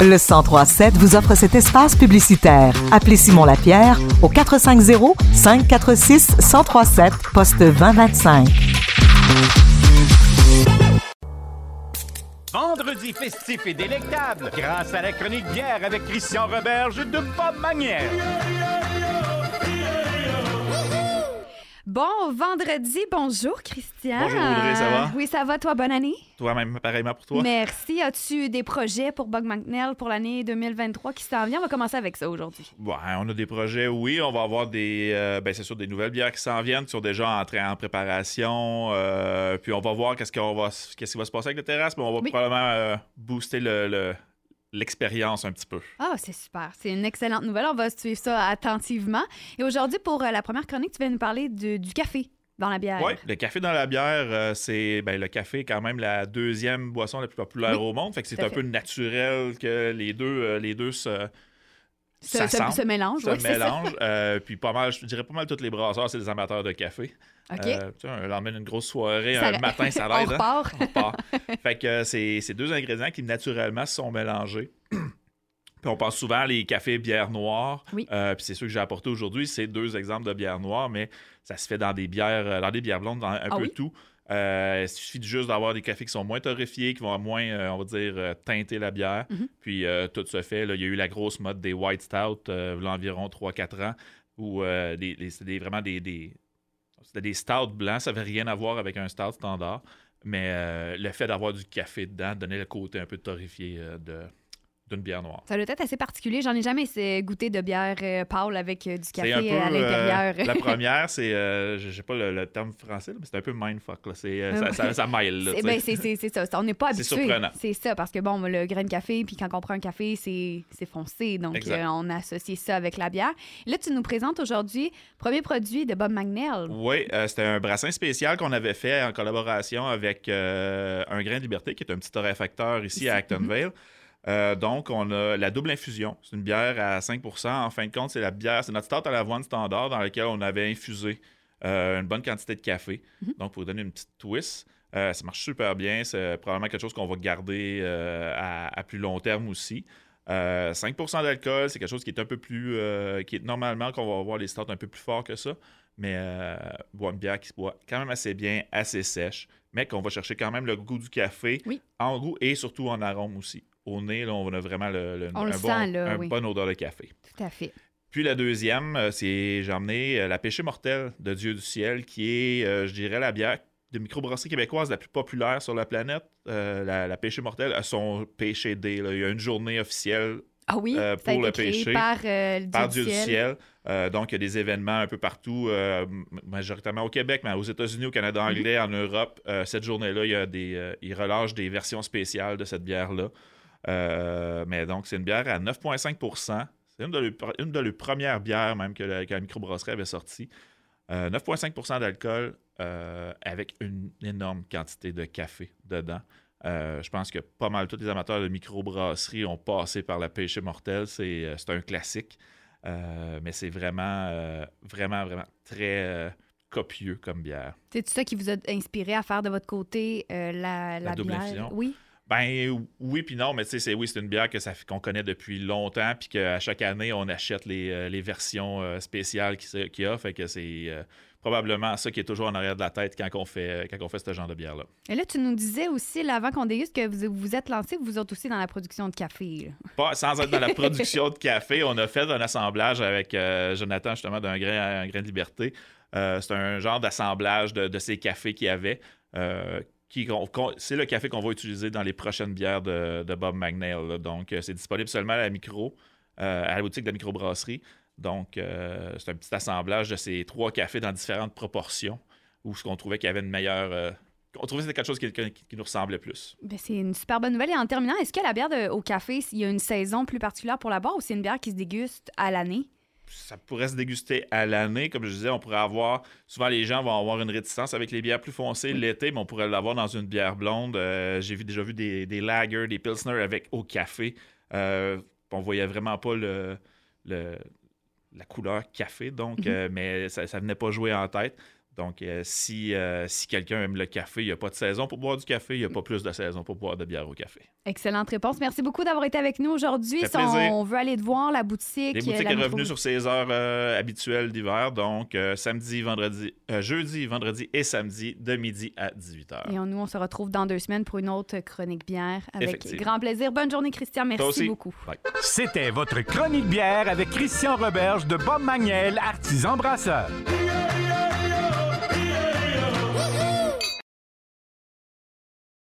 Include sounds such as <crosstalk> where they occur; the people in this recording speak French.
Le 1037 vous offre cet espace publicitaire. Appelez Simon Lapierre au 450 546 1037 poste 2025. Vendredi festif et délectable grâce à la chronique bière avec Christian Roberge de Bob Manière. Bon vendredi, bonjour Christian. Bonjour Audrey, ça va? Oui, ça va, toi, bonne année? Toi-même, pareillement pour toi? Merci. As-tu des projets pour Bug McNeil pour l'année 2023 qui s'en vient? On va commencer avec ça aujourd'hui. Ouais, on a des projets, oui. On va avoir des, euh, ben, c'est sûr, des nouvelles bières qui s'en viennent, qui sont déjà en, train- en préparation. Euh, puis on va voir qu'est-ce, qu'on va, qu'est-ce qui va se passer avec la terrasse, mais on va Oui. probablement euh, booster le, le- l'expérience un petit peu. Ah, c'est super. C'est une excellente nouvelle. On va suivre ça attentivement. Et aujourd'hui, pour euh, la première chronique, tu vas nous parler de- du café dans la bière. Oui, le café dans la bière, euh, c'est ben, le café est quand même la deuxième boisson la plus populaire Oui, au monde. Fait que c'est un fait. peu naturel que les deux, euh, les deux se, Se, se- mélange. oui, ça. mélangent. Euh, puis pas mal, je dirais pas mal tous les brasseurs, c'est des amateurs de café. OK. Euh, tu sais, un lendemain d'une grosse soirée, Ça- un matin, ça <laughs> On l'aide. hein? repart. On repart. fait que euh, c'est c'est deux ingrédients qui naturellement se sont mélangés. Puis on pense souvent à les cafés bières noires. Oui. Euh, puis c'est sûr que j'ai apporté aujourd'hui, c'est deux exemples de bières noires, mais ça se fait dans des bières, euh, dans des bières blondes, dans un Ah peu oui? tout. Euh, il suffit juste d'avoir des cafés qui sont moins torréfiés, qui vont moins, euh, on va dire, teinter la bière. Mhm. Puis tout se fait. là, il y a eu la grosse mode des White Stout, euh, il y a environ 3-4 ans, où c'était vraiment des, des, c'était des stouts blancs. Ça n'avait rien à voir avec un stout standard. Mais le fait d'avoir du café dedans donnait le côté un peu torréfié de, d'une bière noire. Ça doit être assez particulier. J'en ai jamais goûté de bière euh, pâle avec euh, du C'est un café peu, à l'intérieur. euh, la <laughs> première, c'est. je sais pas le, le terme français, mais c'est un peu mindfuck. Là. C'est, ça, ça, ça mêle. C'est- ben, c'est c'est- c'est ça. On n'est pas C'est habitué. surprenant. C'est ça, parce que bon, le grain de café, puis quand on prend un café, c'est c'est foncé. Donc, on associe ça avec la bière. Là, tu nous présentes aujourd'hui premier produit de Bob McNeil. Oui, c'était un brassin spécial qu'on avait fait en collaboration avec Un Grain de Liberté, qui est un petit torréfacteur ici à Ici, Acton Vale. Euh, donc, on a la double infusion. C'est une bière à 5% En fin de compte, c'est la bière, c'est notre start à l'avoine standard dans laquelle on avait infusé euh, une bonne quantité de café. Mhm. Donc, pour donner une petite twist. Euh, ça marche super bien. C'est probablement quelque chose qu'on va garder à, à plus long terme aussi. Euh, 5% d'alcool, c'est quelque chose qui est un peu plus. qui est normalement qu'on va avoir les starts un peu plus forts que ça. Mais boire une bière qui se boit quand même assez bien, assez sèche, mais qu'on va chercher quand même le goût du café Oui. en goût et surtout en arôme aussi. Au nez, là, on a vraiment le, le- On un, le bon, sent, là, un oui. bon odeur de café. Tout à fait. Puis la deuxième, euh, c'est j'ai emmené euh, la pêchée mortelle de Dieu du ciel, qui est, euh, je dirais, la bière de microbrasserie québécoise la plus populaire sur la planète. Euh, la, la pêchée mortelle a son pêché day. là. Il y a une journée officielle Ah oui, Euh, pour le péché, par, euh, Dieu du ciel. Euh, donc, il y a des événements un peu partout, majoritairement au Québec, mais aux États-Unis, au Canada Mhm. anglais, en Europe. Cette journée-là, il y a des, ils relâchent des versions spéciales de cette bière-là. Euh, mais donc, c'est une bière à 9,5% C'est une de, leurs, une de leurs premières bières, même, que la, que la microbrasserie avait sortie. Euh, 9,5% d'alcool euh, avec une énorme quantité de café dedans. Euh, je pense que pas mal tous les amateurs de microbrasserie ont passé par la pêche mortelle. C'est un classique. Euh, mais c'est vraiment, euh, vraiment, vraiment très copieux comme bière. C'est ça qui vous a inspiré à faire de votre côté la, la, double bière? infusion? Oui. Ben oui puis non, mais tu sais, c'est oui, c'est une bière que ça qu'on connaît depuis longtemps, puis qu'à chaque année, on achète les, euh, les versions euh, spéciales qu'il y a. Fait que c'est euh, probablement ça qui est toujours en arrière de la tête quand on fait, quand on fait ce genre de bière-là. Et là, tu nous disais aussi, là, avant qu'on déguste, que vous vous êtes lancé, vous autres aussi, dans la production de café. Pas, sans être dans la <laughs> production de café, on a fait un assemblage avec euh, Jonathan, justement, d'un grain, un grain de liberté. Euh, c'est un genre d'assemblage de, de ces cafés qu'il y avait. euh, qui, c'est le café qu'on va utiliser dans les prochaines bières de, Bob McNeil. Donc, euh, c'est disponible seulement à la micro, euh, à la boutique de la microbrasserie. Donc, euh, c'est un petit assemblage de ces trois cafés dans différentes proportions, où ce qu'on trouvait qu'il y avait une meilleure. on trouvait que c'était quelque chose qui, nous ressemblait plus. Ben, c'est une super bonne nouvelle. Et en terminant, est-ce que la bière au café, il y a une saison plus particulière pour la boire ou c'est une bière qui se déguste à l'année? Ça pourrait se déguster à l'année. Comme je disais, on pourrait avoir. Souvent, les gens vont avoir une réticence avec les bières plus foncées l'été, mais on pourrait l'avoir dans une bière blonde. Euh, J'ai déjà vu des, des lagers, des pilsner avec au café. Euh, on voyait vraiment pas le, le- la couleur café, donc, Mhm. euh, mais ça, ça venait pas jouer en tête. Donc, euh, si, euh, si quelqu'un aime le café, il n'y a pas de saison pour boire du café, il n'y a pas plus de saison pour boire de bière au café. Excellente réponse. Merci beaucoup d'avoir été avec nous aujourd'hui. Si plaisir. on veut aller te voir, la boutique. Boutiques la est micro- revenue sur ses heures euh, habituelles d'hiver, donc euh, samedi, vendredi, euh, jeudi, vendredi et samedi de midi à 18h. Et on- nous, on se retrouve dans deux semaines pour une autre chronique bière avec grand plaisir. Bonne journée, Christian. Toi Merci aussi. beaucoup. C'était votre chronique bière avec Christian Roberge de Bob Magnel, artisan brasseur.